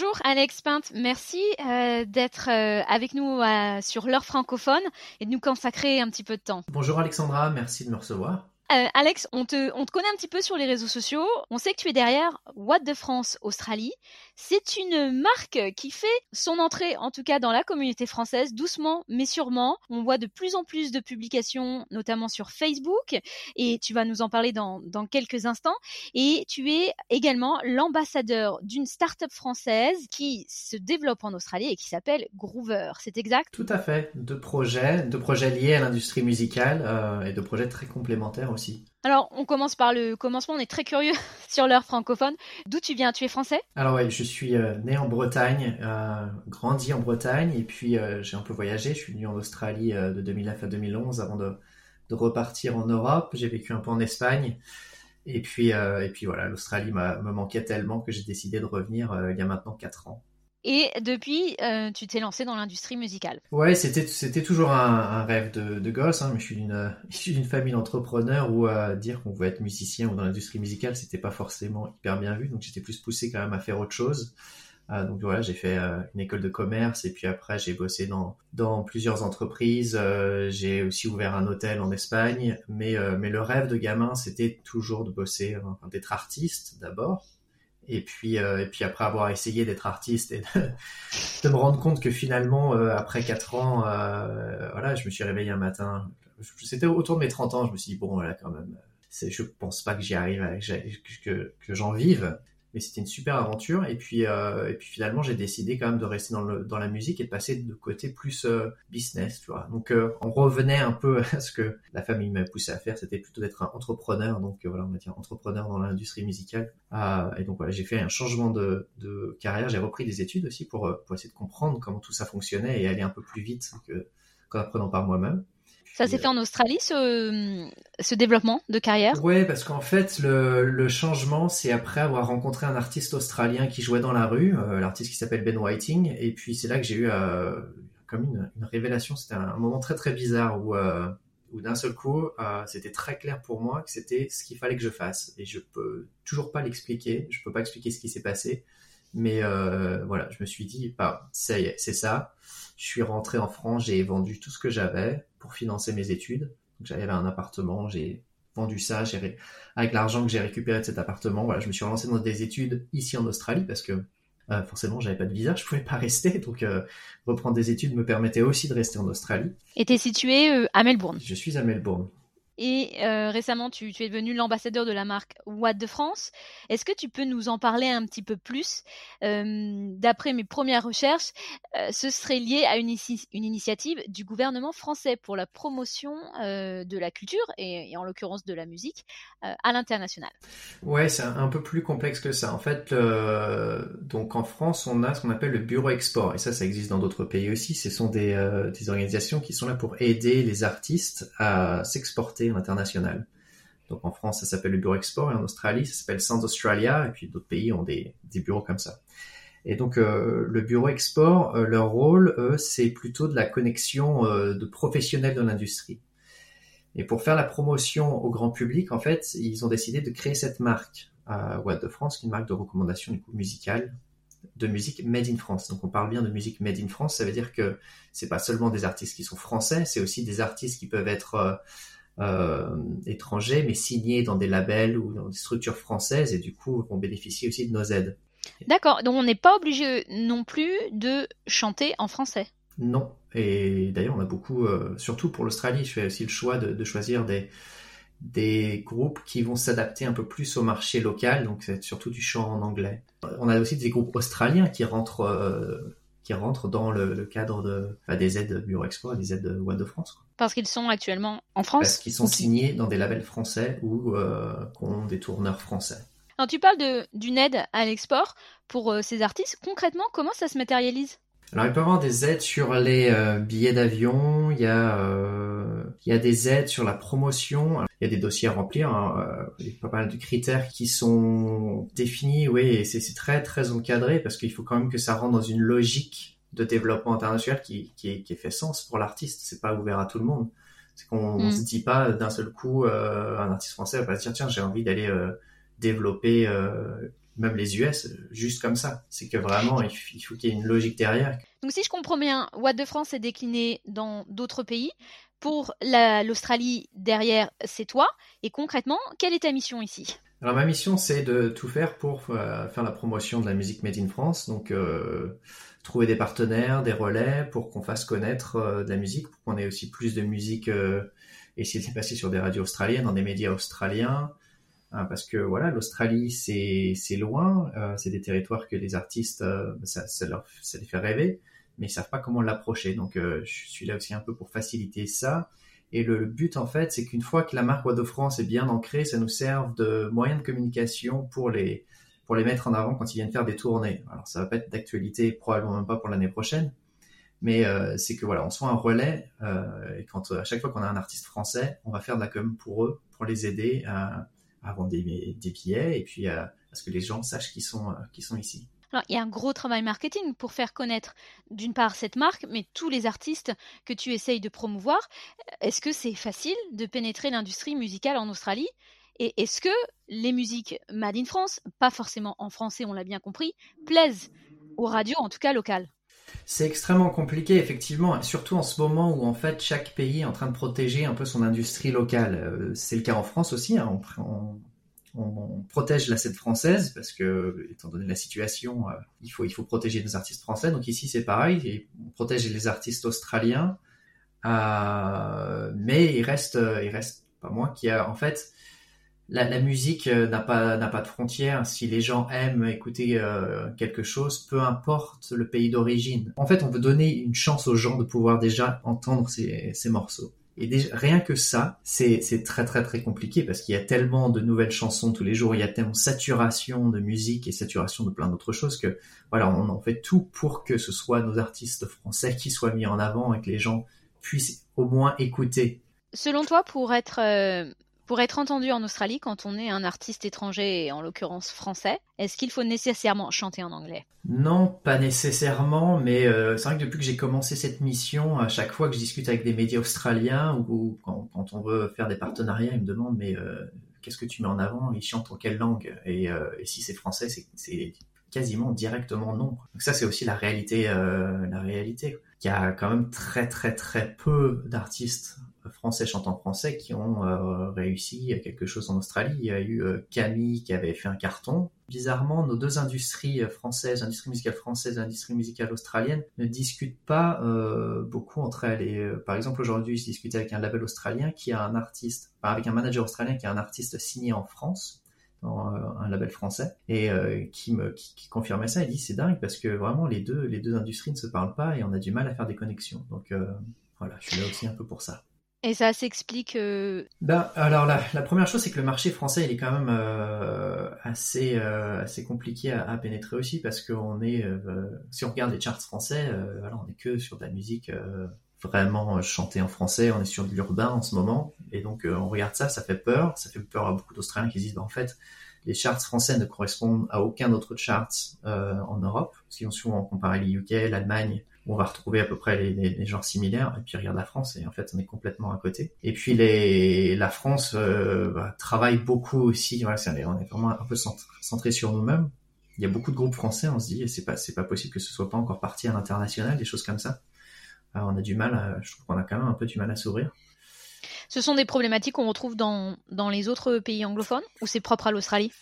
Bonjour Alex Pinte, merci euh, d'être euh, avec nous euh, sur l'heure francophone et de nous consacrer un petit peu de temps. Bonjour Alexandra, merci de me recevoir. Euh, Alex, on te, on te connaît un petit peu sur les réseaux sociaux. On sait que tu es derrière What de France Australie. C'est une marque qui fait son entrée, en tout cas dans la communauté française, doucement mais sûrement. On voit de plus en plus de publications, notamment sur Facebook, et tu vas nous en parler dans, dans quelques instants. Et tu es également l'ambassadeur d'une start-up française qui se développe en Australie et qui s'appelle Groover. C'est exact? Tout à fait. Deux projets, deux projets liés à l'industrie musicale euh, et deux projets très complémentaires aussi. Alors, on commence par le commencement. On est très curieux sur l'heure francophone. D'où tu viens? Tu es français? Alors ouais, je suis euh, né en Bretagne, euh, grandi en Bretagne, et puis euh, j'ai un peu voyagé. Je suis venu en Australie de 2009 à 2011 avant de, repartir en Europe. J'ai vécu un peu en Espagne. Et puis, et puis voilà, l'Australie me manquait tellement que j'ai décidé de revenir il y a maintenant 4 ans. Et depuis, euh, tu t'es lancé dans l'industrie musicale. Ouais, c'était c'était toujours un, rêve de, de gosse. Hein, mais je suis d'une d'une famille d'entrepreneurs où euh, dire qu'on voulait être musicien ou dans l'industrie musicale, c'était pas forcément hyper bien vu. Donc j'étais plus poussé quand même à faire autre chose. Euh, donc voilà, j'ai fait euh, une école de commerce et puis après j'ai bossé dans dans plusieurs entreprises. J'ai aussi ouvert un hôtel en Espagne. Mais mais le rêve de gamin, c'était toujours de bosser, enfin, d'être artiste d'abord et puis, euh, et puis après avoir essayé d'être artiste et de, me rendre compte que finalement, euh, après 4 ans, euh, voilà, je me suis réveillé un matin. C'était autour de mes 30 ans, je me suis dit, bon, voilà, quand même, je pense pas que j'y arrive, que, que j'en vive mais c'était une super aventure. Et puis, euh, et puis finalement, j'ai décidé quand même de rester dans, le, dans la musique et de passer de côté plus euh, business, tu vois. Donc, euh, on revenait un peu à ce que la famille m'a poussé à faire, c'était plutôt d'être un entrepreneur. Donc, voilà, on va dire entrepreneur dans l'industrie musicale. et donc, voilà, j'ai fait un changement de, de carrière. J'ai repris des études aussi pour, pour essayer de comprendre comment tout ça fonctionnait et aller un peu plus vite qu'en apprenant par moi-même. Ça s'est fait en Australie, ce, ce développement de carrière? Oui, parce qu'en fait, le, le changement, c'est après avoir rencontré un artiste australien qui jouait dans la rue, euh, l'artiste qui s'appelle Ben Whiting, et puis c'est là que j'ai eu euh, comme une, une révélation. C'était un, moment très très bizarre où, euh, où d'un seul coup, c'était très clair pour moi que c'était ce qu'il fallait que je fasse. Et je peux toujours pas l'expliquer, je peux pas expliquer ce qui s'est passé, mais voilà, je me suis dit, bah, ça y est, c'est ça. Je suis rentré en France, j'ai vendu tout ce que j'avais pour financer mes études. J'avais un appartement, j'ai vendu ça, j'ai avec l'argent que j'ai récupéré de cet appartement, voilà, je me suis relancé dans des études ici en Australie parce que euh, forcément j'avais pas de visa, je pouvais pas rester, donc euh, reprendre des études me permettait aussi de rester en Australie. Et tu es situé euh, à Melbourne Je suis à Melbourne. Et euh, récemment, tu, es devenu l'ambassadeur de la marque What de France. Est-ce que tu peux nous en parler un petit peu plus? Euh, D'après mes premières recherches, euh, ce serait lié à une, initiative du gouvernement français pour la promotion de la culture et, en l'occurrence de la musique à l'international. Ouais, c'est un, peu plus complexe que ça. En fait, donc en France, on a ce qu'on appelle le bureau export et ça, ça existe dans d'autres pays aussi. Ce sont des organisations qui sont là pour aider les artistes à s'exporter international. Donc en France, ça s'appelle le Bureau Export, et en Australie, ça s'appelle Sound Australia, et puis d'autres pays ont des, bureaux comme ça. Et donc euh, le Bureau Export, euh, leur rôle, c'est plutôt de la connexion euh, de professionnels de l'industrie. Et pour faire la promotion au grand public, en fait, ils ont décidé de créer cette marque à de France, qui est une marque de recommandation du coup musicale, de musique made in France. Donc on parle bien de musique made in France, ça veut dire que c'est pas seulement des artistes qui sont français, c'est aussi des artistes qui peuvent être étrangers, mais signés dans des labels ou dans des structures françaises et du coup vont bénéficier aussi de nos aides. D'accord, donc on n'est pas obligé non plus de chanter en français. Non, et d'ailleurs on a beaucoup, euh, surtout pour l'Australie, je fais aussi le choix de, de choisir des, des groupes qui vont s'adapter un peu plus au marché local, donc c'est surtout du chant en anglais. On a aussi des groupes australiens qui rentrent, euh, qui rentrent dans le, le cadre de, enfin, des aides Bureau Expo, des aides One de France. Quoi. Parce qu'ils sont actuellement en France Parce qu'ils sont signés dans des labels français ou euh, ont des tourneurs français. Alors tu parles d'une aide à l'export pour euh, ces artistes. Concrètement, comment ça se matérialise? Alors, il peut y avoir des aides sur les euh, billets d'avion, il y, a, euh, il y a des aides sur la promotion, il y a des dossiers à remplir, hein, il y a pas mal de critères qui sont définis, oui, et c'est très très encadré parce qu'il faut quand même que ça rentre dans une logique de développement international qui, qui, fait sens pour l'artiste, c'est pas ouvert à tout le monde. C'est qu'on mm. se dit pas d'un seul coup, euh, un artiste français va pas se dire tiens j'ai envie d'aller euh, développer même les US, juste comme ça. C'est que vraiment, il faut qu'il y ait une logique derrière. Donc si je comprends bien, What de France est décliné dans d'autres pays. Pour l'Australie, derrière, c'est toi. Et concrètement, quelle est ta mission ici? Alors ma mission c'est de tout faire pour euh, faire la promotion de la musique made in France, donc euh, trouver des partenaires, des relais pour qu'on fasse connaître euh, de la musique, pour qu'on ait aussi plus de musique, essayer de passer sur des radios australiennes, dans des médias australiens, hein, parce que voilà l'Australie c'est loin, c'est des territoires que les artistes ça, leur, ça les fait rêver, mais ils savent pas comment l'approcher, donc je suis là aussi un peu pour faciliter ça. Et le, but, en fait, c'est qu'une fois que la marque Voix de France est bien ancrée, ça nous serve de moyen de communication pour les, pour les mettre en avant quand ils viennent faire des tournées. Alors, ça va pas être d'actualité, probablement même pas pour l'année prochaine, mais euh, c'est que voilà, on soit un relais, euh, et quand à chaque fois qu'on a un artiste français, on va faire de la com pour eux, pour les aider à, vendre des, billets, et puis à, ce que les gens sachent qu'ils sont, euh, sont ici. Il y a un gros travail marketing pour faire connaître, d'une part, cette marque, mais tous les artistes que tu essayes de promouvoir. Est-ce que c'est facile de pénétrer l'industrie musicale en Australie? Et est-ce que les musiques Made in France, pas forcément en français, on l'a bien compris, plaisent aux radios, en tout cas locales? C'est extrêmement compliqué, effectivement, surtout en ce moment où en fait chaque pays est en train de protéger un peu son industrie locale. Euh, c'est le cas en France aussi. Hein. On, protège la scène française parce que, étant donné la situation, euh, il faut il faut protéger nos artistes français. Donc ici c'est pareil, on protège les artistes australiens, euh, mais il reste il reste pas moins qu'il y a en fait la, musique euh, n'a pas pas de frontières. Si les gens aiment écouter euh, quelque chose, peu importe le pays d'origine. En fait, on veut donner une chance aux gens de pouvoir déjà entendre ces, ces morceaux. Et déjà, rien que ça, c'est très très très compliqué parce qu'il y a tellement de nouvelles chansons tous les jours, il y a tellement saturation de musique et saturation de plein d'autres choses que voilà, on en fait tout pour que ce soit nos artistes français qui soient mis en avant et que les gens puissent au moins écouter. Selon toi, pour être euh, pour être entendu en Australie, quand on est un artiste étranger, en l'occurrence français, est-ce qu'il faut nécessairement chanter en anglais? Non, pas nécessairement, mais euh, c'est vrai que depuis que j'ai commencé cette mission, à chaque fois que je discute avec des médias australiens ou, quand, on veut faire des partenariats, ils me demandent mais euh, qu'est-ce que tu mets en avant? Ils chantent en quelle langue? Et, euh, et, si c'est français, c'est quasiment directement non. Donc ça, c'est aussi la réalité, la réalité. Il y a quand même très très très peu d'artistes français chantant français qui ont euh, réussi quelque chose en Australie. Il y a eu euh, Camille qui avait fait un carton. Bizarrement, nos deux industries françaises, industrie musicale française et industrie musicale australienne, ne discutent pas euh, beaucoup entre elles. Et par exemple, aujourd'hui, je discutais avec un label australien qui a un artiste, avec un manager australien qui a un artiste signé en France dans un label français et qui, confirmait ça. Il dit c'est dingue parce que vraiment les deux les deux industries ne se parlent pas et on a du mal à faire des connexions. Donc voilà, je suis là aussi un peu pour ça. Et ça s'explique. Euh... Ben, alors la, la, première chose, c'est que le marché français, il est quand même euh, assez euh, assez compliqué à, pénétrer aussi parce qu'on est, si on regarde les charts français, voilà, on est que sur de la musique vraiment chantée en français. On est sur de l'urbain en ce moment, et donc on regarde ça, ça fait peur. Ça fait peur à beaucoup d'Australiens qui disent, ben, en fait, les charts français ne correspondent à aucun autre chart en Europe. Si on souvent comparer les UK, l'Allemagne on va retrouver à peu près les, genres similaires. Et puis regarde la France, et en fait, on est complètement à côté. Et puis la France euh, bah, travaille beaucoup aussi. On est vraiment un peu centré sur nous-mêmes. Il y a beaucoup de groupes français, on se dit, c'est pas, pas possible que ce soit pas encore parti à l'international, des choses comme ça. Alors, on a du mal, je trouve qu'on a quand même un peu du mal à s'ouvrir. Ce sont des problématiques qu'on retrouve dans les autres pays anglophones ou c'est propre à l'Australie?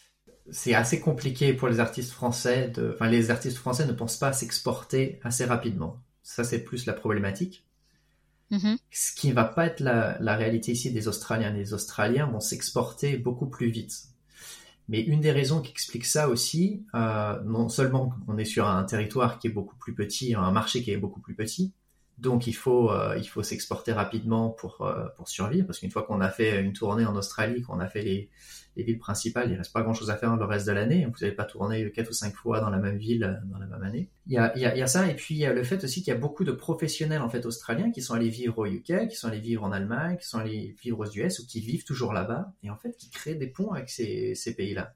C'est assez compliqué pour les artistes français. De... Enfin, les artistes français ne pensent pas s'exporter assez rapidement. Ça, c'est plus la problématique. Mm-hmm. Ce qui ne va pas être la, la, réalité ici des Australiens. Les Australiens vont s'exporter beaucoup plus vite. Mais une des raisons qui explique ça aussi, euh, non seulement on est sur un territoire qui est beaucoup plus petit, un marché qui est beaucoup plus petit, donc il faut euh, il faut s'exporter rapidement pour euh, pour survivre parce qu'une fois qu'on a fait une tournée en Australie, qu'on a fait les, les villes principales, il reste pas grand chose à faire le reste de l'année. Vous n'allez pas tourner quatre ou cinq fois dans la même ville euh, dans la même année. Il y a ça et puis il y a le fait aussi qu'il y a beaucoup de professionnels en fait australiens qui sont allés vivre au UK, qui sont allés vivre en Allemagne, qui sont allés vivre aux US ou qui vivent toujours là-bas et en fait qui créent des ponts avec ces ces pays-là.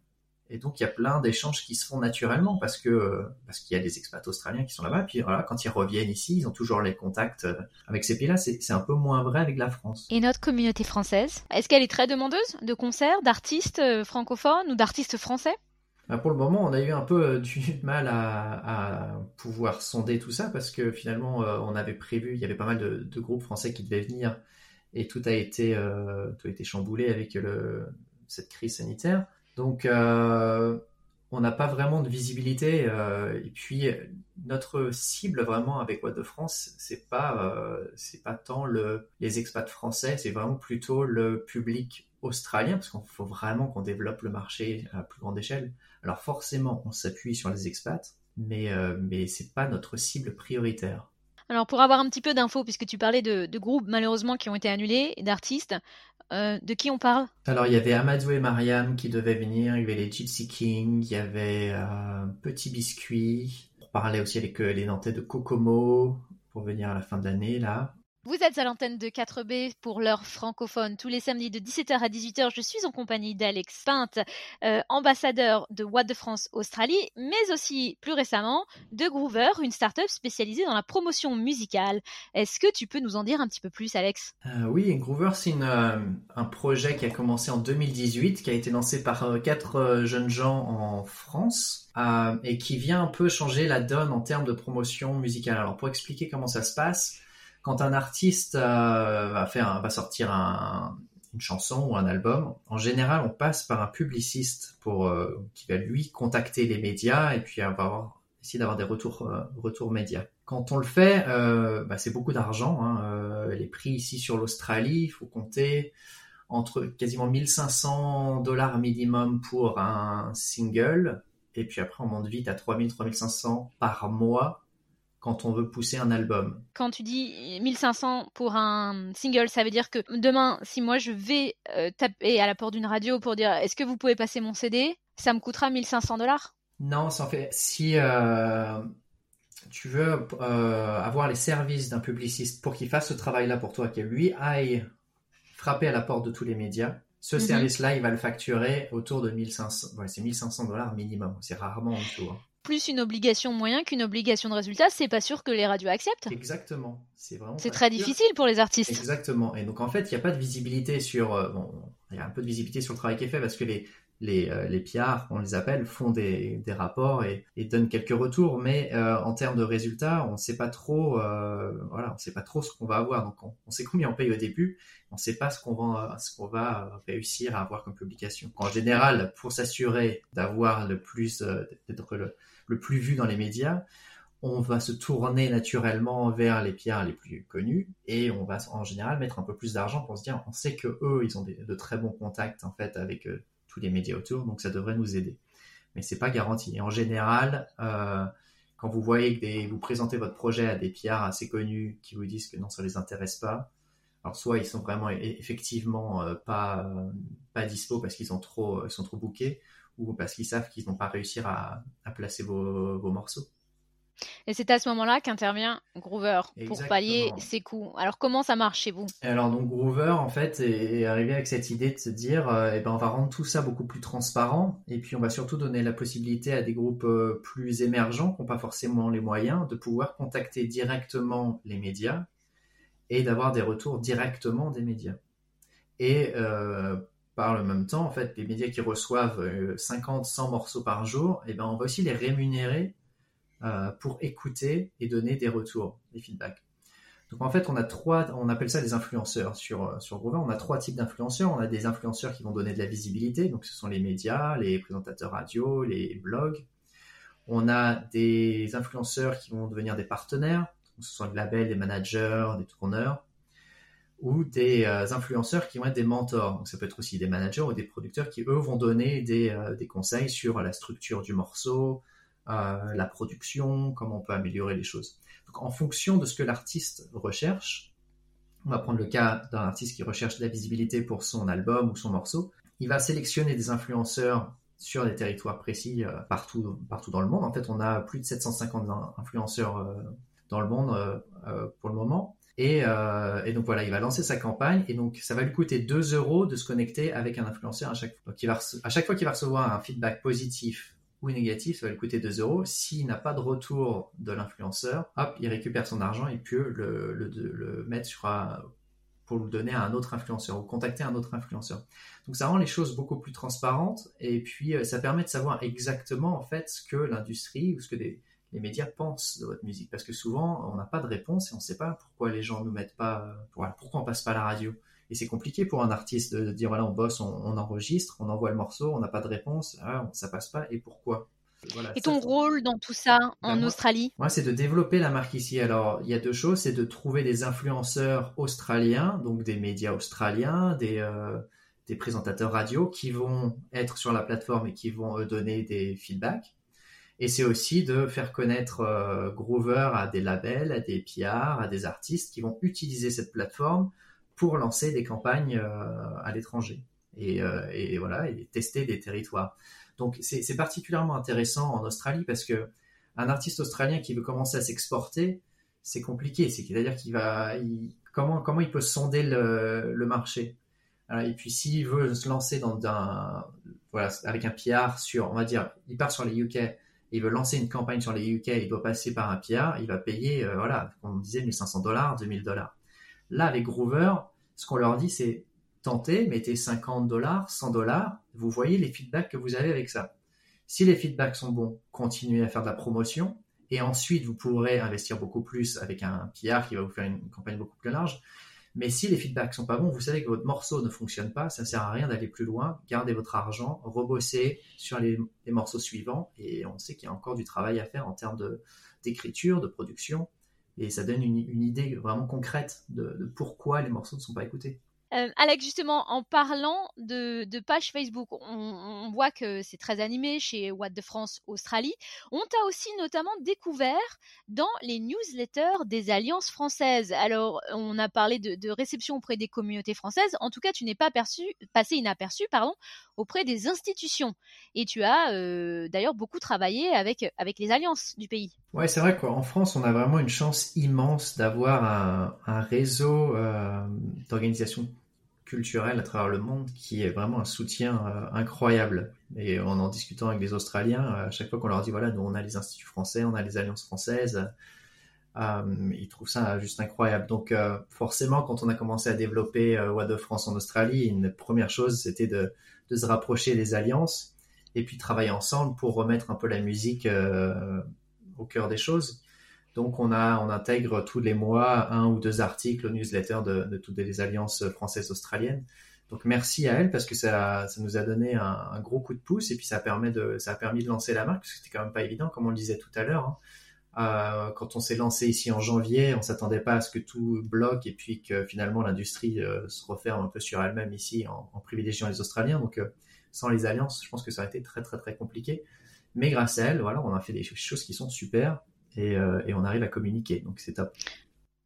Et donc il y a plein d'échanges qui se font naturellement parce que parce qu'il y a des expats australiens qui sont là-bas. Puis voilà, quand ils reviennent ici, ils ont toujours les contacts euh, avec ces pays-là. C'est un peu moins vrai avec la France. Et notre communauté française, est-ce qu'elle est très demandeuse de concerts, d'artistes euh, francophones ou d'artistes français? Bah, pour le moment, on a eu un peu du mal à, pouvoir sonder tout ça parce que finalement, on avait prévu, il y avait pas mal de, groupes français qui devaient venir et tout a été, tout a été chamboulé avec le, cette crise sanitaire. Donc, on n'a pas vraiment de visibilité. Euh, et puis notre cible vraiment avec What de France, c'est pas euh, pas tant le, les expats français, c'est vraiment plutôt le public australien parce qu'il faut vraiment qu'on développe le marché à plus grande échelle. Alors forcément, on s'appuie sur les expats, mais euh, mais c'est pas notre cible prioritaire. Alors pour avoir un petit peu d'infos, puisque tu parlais de, groupes malheureusement qui ont été annulés, d'artistes, euh, de qui on parle? Alors il y avait Amadou et Mariam qui devaient venir, il y avait les Gypsy King, il y avait euh, Petit Biscuit, on parlait aussi avec euh, les Nantais de Kokomo pour venir à la fin de l'année là. Vous êtes à l'antenne de 4B pour l'heure francophone. Tous les samedis de 17h à 18h, je suis en compagnie d'Alex Pinte, euh, ambassadeur de What de France Australie, mais aussi plus récemment de Groover, une start-up spécialisée dans la promotion musicale. Est-ce que tu peux nous en dire un petit peu plus, Alex? Euh, Oui, Groover, c'est euh, un projet qui a commencé en 2018, qui a été lancé par quatre jeunes gens en France. et qui vient un peu changer la donne en termes de promotion musicale. Alors pour expliquer comment ça se passe, quand un artiste euh, va, sortir une chanson ou un album, en général, on passe par un publiciste pour euh, qui va lui contacter les médias et puis essayer d'avoir des retours, euh, retours médias. Quand on le fait, bah, c'est beaucoup d'argent. Hein, les prix ici sur l'Australie, il faut compter entre quasiment 1500 dollars minimum pour un single, et puis après on monte vite à 3000, 3500 par mois quand on veut pousser un album. Quand tu dis 1500 pour un single, ça veut dire que demain, si moi je vais euh, taper à la porte d'une radio pour dire est-ce que vous pouvez passer mon CD, ça me coûtera 1500 dollars? Non, ça en fait. Si euh, tu veux euh, avoir les services d'un publiciste pour qu'il fasse ce travail-là pour toi, qu'il lui aille frapper à la porte de tous les médias, ce mhm. service-là, il va le facturer autour de 1500. c'est 1500 dollars minimum. C'est rarement en dessous. Hein plus une obligation moyen qu'une obligation de résultat, c'est pas sûr que les radios acceptent. Exactement. C'est vraiment. C'est très difficile pour les artistes. Exactement. Et donc en fait, il n'y a pas de visibilité sur. Euh, bon, il y a un peu de visibilité sur le travail qui est fait parce que les les, euh, PR, on les appelle, font des, rapports et, donnent quelques retours, mais euh, en termes de résultats, on ne sait pas trop, euh, voilà, on sait pas trop ce qu'on va avoir. Donc on, sait combien on paye au début, on ne sait pas ce qu'on va, va réussir à avoir comme publication. En général, pour s'assurer d'avoir le plus, d'être le, plus vu dans les médias, on va se tourner naturellement vers les PR les plus connus et on va en général mettre un peu plus d'argent pour se dire on sait que eux ils ont de très bons contacts en fait avec tous les médias autour, donc ça devrait nous aider. Mais c'est pas garanti. Et en général, euh, quand vous voyez que vous présentez votre projet à des PR assez connus qui vous disent que non, ça les intéresse pas, alors soit ils sont vraiment effectivement euh, pas euh, pas dispo parce qu'ils sont trop ils trop bookés ou parce qu'ils savent qu'ils n'ont pas réussi à, placer vos morceaux. Et c'est à ce moment-là qu'intervient Groover pour pallier ces coûts. Alors comment ça marche chez vous? Alors donc Groover en fait est arrivé avec cette idée de se dire euh, eh ben on va rendre tout ça beaucoup plus transparent et puis on va surtout donner la possibilité à des groupes euh, plus émergents qui n'ont pas forcément les moyens de pouvoir contacter directement les médias et d'avoir des retours directement des médias. Et euh, par le même temps, en fait, les médias qui reçoivent 50, 100 morceaux par jour, eh ben, on va aussi les rémunérer pour écouter et donner des retours, des feedbacks. Donc en fait, on a trois, on appelle ça des influenceurs sur euh, sur Groover. On a trois types d'influenceurs. On a des influenceurs qui vont donner de la visibilité, donc ce sont les médias, les présentateurs radio, les blogs. On a des influenceurs qui vont devenir des partenaires, ce sont des labels, des managers, des tourneurs, ou des euh, influenceurs qui vont être des mentors. Donc ça peut être aussi des managers ou des producteurs qui eux vont donner des, des conseils sur la structure du morceau, euh, la production, comment on peut améliorer les choses. Donc, en fonction de ce que l'artiste recherche, on va prendre le cas d'un artiste qui recherche de la visibilité pour son album ou son morceau. Il va sélectionner des influenceurs sur des territoires précis euh, partout, partout dans le monde. En fait, on a plus de 750 influenceurs euh, dans le monde pour le moment. Et, donc voilà, il va lancer sa campagne et donc ça va lui coûter 2 euros de se connecter avec un influenceur à chaque fois. Donc à chaque fois qu'il va recevoir un feedback positif ou négatif, ça va lui coûter 2 euros. S'il n'a pas de retour de l'influenceur, hop, il récupère son argent et peut le, mettre pour le donner à un autre influenceur ou contacter un autre influenceur. Donc ça rend les choses beaucoup plus transparentes et puis ça permet de savoir exactement en fait ce que l'industrie ou ce que les, médias pensent de votre musique parce que souvent on n'a pas de réponse et on ne sait pas pourquoi les gens nous mettent pas pourquoi on passe pas la radio et c'est compliqué pour un artiste de, dire voilà on bosse on, enregistre on envoie le morceau on n'a pas de réponse ah, ça passe pas et pourquoi? Et ton rôle dans tout ça en ben, Australie? Moi, c'est de développer la marque ici. Alors, il y a deux choses. C'est de trouver des influenceurs australiens, donc des médias australiens, des, euh, des présentateurs radio qui vont être sur la plateforme et qui vont donner des feedbacks. Et c'est aussi de faire connaître euh, Groover à des labels, à des PR, à des artistes qui vont utiliser cette plateforme pour lancer des campagnes euh, à l'étranger et, euh, voilà tester des territoires. Donc c'est particulièrement intéressant en Australie parce que un artiste australien qui veut commencer à s'exporter, c'est compliqué. C'est-à-dire qu'il va, comment comment il peut sonder le, le marché? Et puis s'il veut se lancer dans un voilà avec un PR sur, on va dire, il part sur les UK il veut lancer une campagne sur les UK, il doit passer par un PR, il va payer, euh, voilà, comme on disait, 1500 dollars, 2000 dollars. Là, avec Groover, ce qu'on leur dit, c'est tentez, mettez 50 dollars, 100 dollars, vous voyez les feedbacks que vous avez avec ça. Si les feedbacks sont bons, continuez à faire de la promotion, et ensuite vous pourrez investir beaucoup plus avec un PR qui va vous faire une campagne beaucoup plus large. Mais si les feedbacks sont pas bons, vous savez que votre morceau ne fonctionne pas, ça sert à rien d'aller plus loin. Gardez votre argent, rebossez sur les, morceaux suivants et on sait qu'il y a encore du travail à faire en termes d'écriture, de, production et ça donne une, idée vraiment concrète de pourquoi les morceaux ne sont pas écoutés. Euh, Alex, justement, en parlant de, page Facebook, on, voit que c'est très animé chez What de France Australie. On t'a aussi notamment découvert dans les newsletters des alliances françaises. Alors, on a parlé de, réception auprès des communautés françaises. En tout cas, tu n'es pas passé inaperçu pardon, auprès des institutions. Et tu as euh, d'ailleurs beaucoup travaillé avec, les alliances du pays. Ouais, c'est vrai qu'en France, on a vraiment une chance immense d'avoir un, réseau euh, d'organisations culturel à travers le monde qui est vraiment un soutien euh, incroyable. Et en en discutant avec les Australiens, à chaque fois qu'on leur dit voilà, nous on a les instituts français, on a les alliances françaises, euh, ils trouvent ça juste incroyable. Donc euh, forcément, quand on a commencé à développer What de France en Australie, une première chose c'était de, de, se rapprocher des alliances et puis travailler ensemble pour remettre un peu la musique au cœur des choses. Donc on a, on intègre tous les mois un ou deux articles au newsletter de, toutes les alliances françaises australiennes. Donc merci à elle parce que ça, nous a donné un, gros coup de pouce et puis ça a permis de lancer la marque parce que c'était quand même pas évident comme on le disait tout à l'heure. Hein. Euh, quand on s'est lancé ici en janvier, on s'attendait pas à ce que tout bloque et puis que finalement l'industrie euh, se referme un peu sur elle-même ici en, privilégiant les Australiens. Donc euh, sans les alliances, je pense que ça a été très très très compliqué. Mais grâce à elle, voilà, on a fait des choses qui sont super. Euh, et, on arrive à communiquer. Donc c'est top.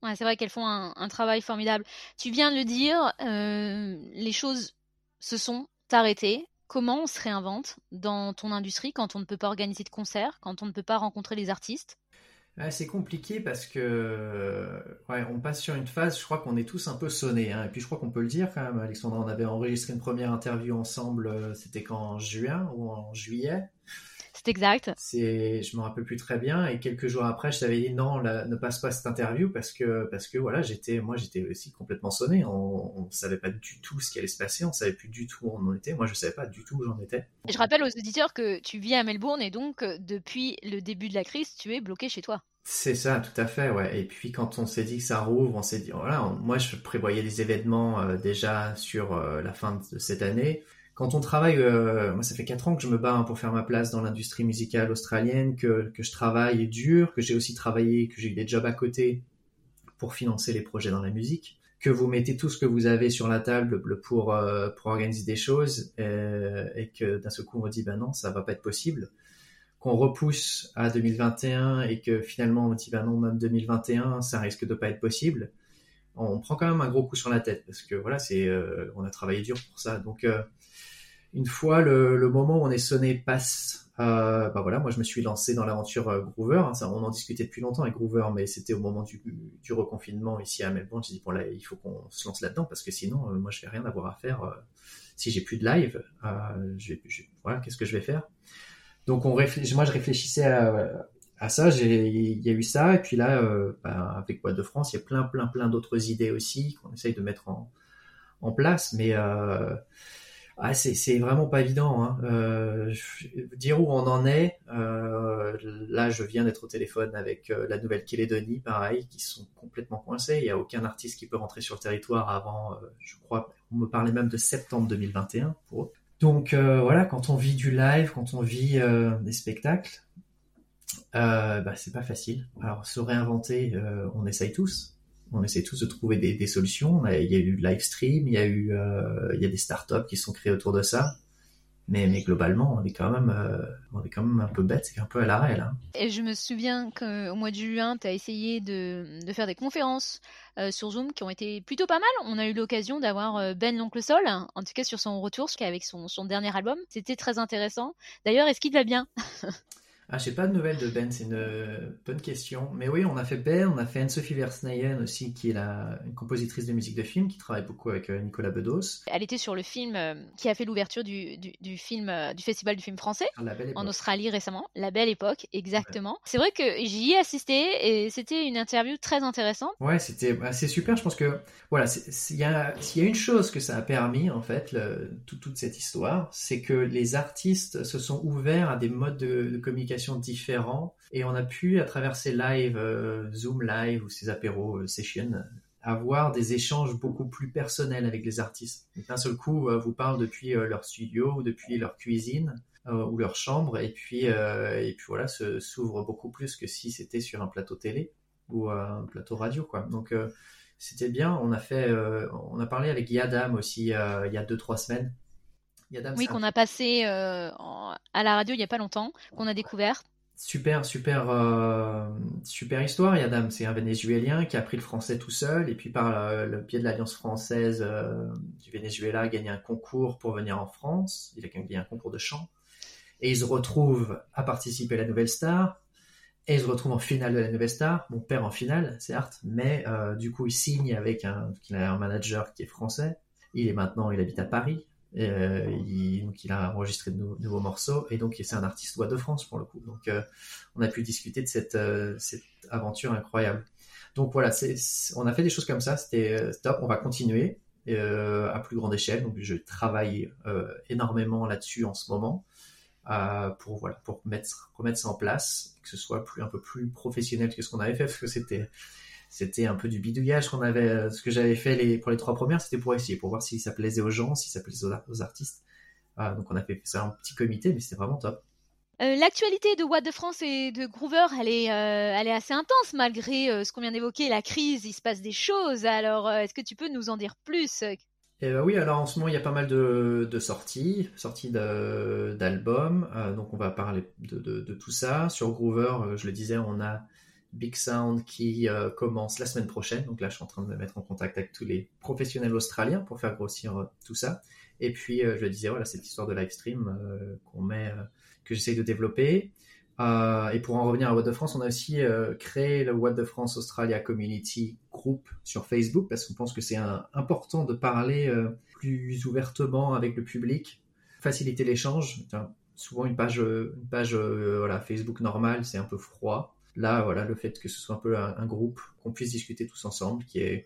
Ouais, c'est vrai qu'elles font un, travail formidable. Tu viens de le dire, euh, les choses se sont arrêtées. Comment on se réinvente dans ton industrie quand on ne peut pas organiser de concerts, quand on ne peut pas rencontrer les artistes? C'est compliqué parce que ouais, on passe sur une phase, je crois qu'on est tous un peu sonnés. Hein. Et puis je crois qu'on peut le dire quand même, Alexandra, on avait enregistré une première interview ensemble, euh, c'était qu'en juin ou en juillet? C'est exact. C'est, je me rappelle plus très bien. Et quelques jours après, je t'avais dit non, ne passe pas cette interview parce que parce que voilà, j'étais, moi, j'étais aussi complètement sonné. On, ne savait pas du tout ce qui allait se passer. On savait plus du tout où on en était. Moi, je savais pas du tout où j'en étais. Je rappelle aux auditeurs que tu vis à Melbourne et donc euh, depuis le début de la crise, tu es bloqué chez toi. C'est ça, tout à fait, ouais. Et puis quand on s'est dit que ça rouvre, on s'est dit, voilà, moi je prévoyais des événements euh, déjà sur euh, la fin de cette année quand on travaille, euh, moi ça fait quatre ans que je me bats pour faire ma place dans l'industrie musicale australienne, que, je travaille dur, que j'ai aussi travaillé, que j'ai eu des jobs à côté pour financer les projets dans la musique, que vous mettez tout ce que vous avez sur la table pour, euh, pour organiser des choses euh, et que d'un seul coup on dit ben non ça va pas être possible, qu'on repousse à 2021 et que finalement on dit ben non même 2021 ça risque de pas être possible, on prend quand même un gros coup sur la tête parce que voilà c'est on a travaillé dur pour ça. Donc une fois le, moment où on est sonné passe, euh, bah voilà, moi je me suis lancé dans l'aventure euh, Groover. Hein, on en discutait depuis longtemps avec Groover, mais c'était au moment du, reconfinement ici à Melbourne. J'ai dit bon là, il faut qu'on se lance là-dedans parce que sinon, euh, moi je vais rien avoir à faire. si j'ai plus de live, voilà, qu'est-ce que je vais faire? Donc on moi je réfléchissais à, à ça, il y a eu ça, et puis là, bah, avec Boîte de France, il y a plein, plein, plein d'autres idées aussi qu'on essaye de mettre en, en place, mais ah, c'est vraiment pas évident. Hein. Euh, dire où on en est, euh, là je viens d'être au téléphone avec euh, la Nouvelle-Calédonie, pareil, qui sont complètement coincés. Il n'y a aucun artiste qui peut rentrer sur le territoire avant, je crois, on me parlait même de septembre 2021 pour eux. Donc voilà, quand on vit du live, quand on vit des spectacles, bah, c'est pas facile. Alors se réinventer, on essaye tous, on essaie tous de trouver des, solutions. Il y a eu live stream, il y a eu, euh, il y a des startups qui sont créées autour de ça. Mais, globalement, on est quand même, euh, on est quand même un peu bête, c'est un peu à l'arrêt là. Et je me souviens qu'au mois de juin, tu as essayé de, faire des conférences euh, sur Zoom qui ont été plutôt pas mal. On a eu l'occasion d'avoir Ben l'oncle Sol, en tout cas sur son retour avec son, son dernier album. C'était très intéressant. D'ailleurs, est-ce qu'il va bien? Ah, j'ai pas de nouvelles de Ben, c'est une euh, bonne question. Mais oui, on a fait Ben, on a fait Anne-Sophie Versneyen aussi, qui est la, une compositrice de musique de film, qui travaille beaucoup avec euh, Nicolas Bedos. Elle était sur le film euh, qui a fait l'ouverture du, du, film, du Festival du film français en Australie récemment. La Belle Époque, exactement. C'est vrai que j'y ai assisté et c'était une interview très intéressante. Ouais, c'était bah, c'est super. Je pense que voilà, s'il y, a, y a une chose que ça a permis, en fait, le, toute cette histoire, c'est que les artistes se sont ouverts à des modes de communication différents et on a pu à travers ces lives, euh, Zoom live ou ces apéros euh, sessions, avoir des échanges beaucoup plus personnels avec les artistes. D'un seul coup, euh, vous parlent depuis leur studio ou depuis leur cuisine ou leur chambre et puis et puis voilà, s'ouvre beaucoup plus que si c'était sur un plateau télé ou un plateau radio quoi. Donc c'était bien. On a fait, on a parlé avec Yadam aussi il y a deux trois semaines oui, qu'on a passé euh, à la radio il n'y a pas longtemps, qu'on a découvert. Super, super, euh, super histoire. Yadam, c'est un Vénézuélien qui a appris le français tout seul et puis par euh, le biais de l'Alliance française du Venezuela a gagné un concours pour venir en France. Il a gagné un concours de chant et il se retrouve à participer à la Nouvelle Star. Et il se retrouve en finale de la Nouvelle Star, mon père en finale, certes, mais du coup il signe avec un, un manager qui est français. Il est maintenant, il habite à Paris, euh, il, a enregistré de nouveaux morceaux et donc c'est un artiste voix de France pour le coup. Donc euh, on a pu discuter de cette, euh, cette aventure incroyable. Donc voilà, on a fait des choses comme ça, c'était top. On va continuer à plus grande échelle. Donc je travaille énormément là-dessus en ce moment pour voilà pour mettre remettre ça en place, que ce soit plus un peu plus professionnel que ce qu'on avait fait parce que c'était c'était un peu du bidouillage qu'on avait. Euh, ce que j'avais fait les, pour les trois premières, c'était pour essayer, pour voir si ça plaisait aux gens, si ça plaisait aux, artistes. donc on a fait ça en petit comité, mais c'était vraiment top. Euh, l'actualité de What de France et de Groover, elle est, euh, elle est assez intense malgré ce qu'on vient d'évoquer, la crise, il se passe des choses. Alors, est-ce que tu peux nous en dire plus eh ben oui, alors en ce moment il y a pas mal de, de sorties, sorties d'albums, donc on va parler de, de, de, tout ça. Sur Groover, je le disais, on a Big Sound qui euh, commence la semaine prochaine. Donc là, je suis en train de me mettre en contact avec tous les professionnels australiens pour faire grossir euh, tout ça. Et puis, euh, je disais, voilà, cette histoire de live stream qu'on met, que j'essaye de développer. et pour en revenir à What de France, on a aussi créé le What de France Australia Community Group sur Facebook parce qu'on pense que c'est important de parler plus ouvertement avec le public, faciliter l'échange. souvent une page, Facebook normale, c'est un peu froid là, voilà, le fait que ce soit un peu un, groupe, qu'on puisse discuter tous ensemble, qui est,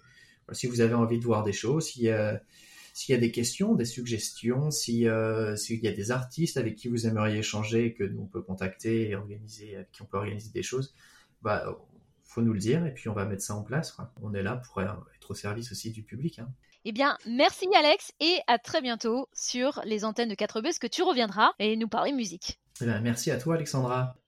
si vous avez envie de voir des choses, s'il y a, s'il y a des questions, des suggestions, euh, s'il y a des artistes avec qui vous aimeriez échanger, que nous on peut contacter et organiser, avec qui on peut organiser des choses, bah, faut nous le dire et puis on va mettre ça en place. On est là pour être au service aussi du public. Hein. Eh bien, merci Alex et à très bientôt sur les antennes de 4B, que tu reviendras et nous parler musique. Eh bien, merci à toi Alexandra.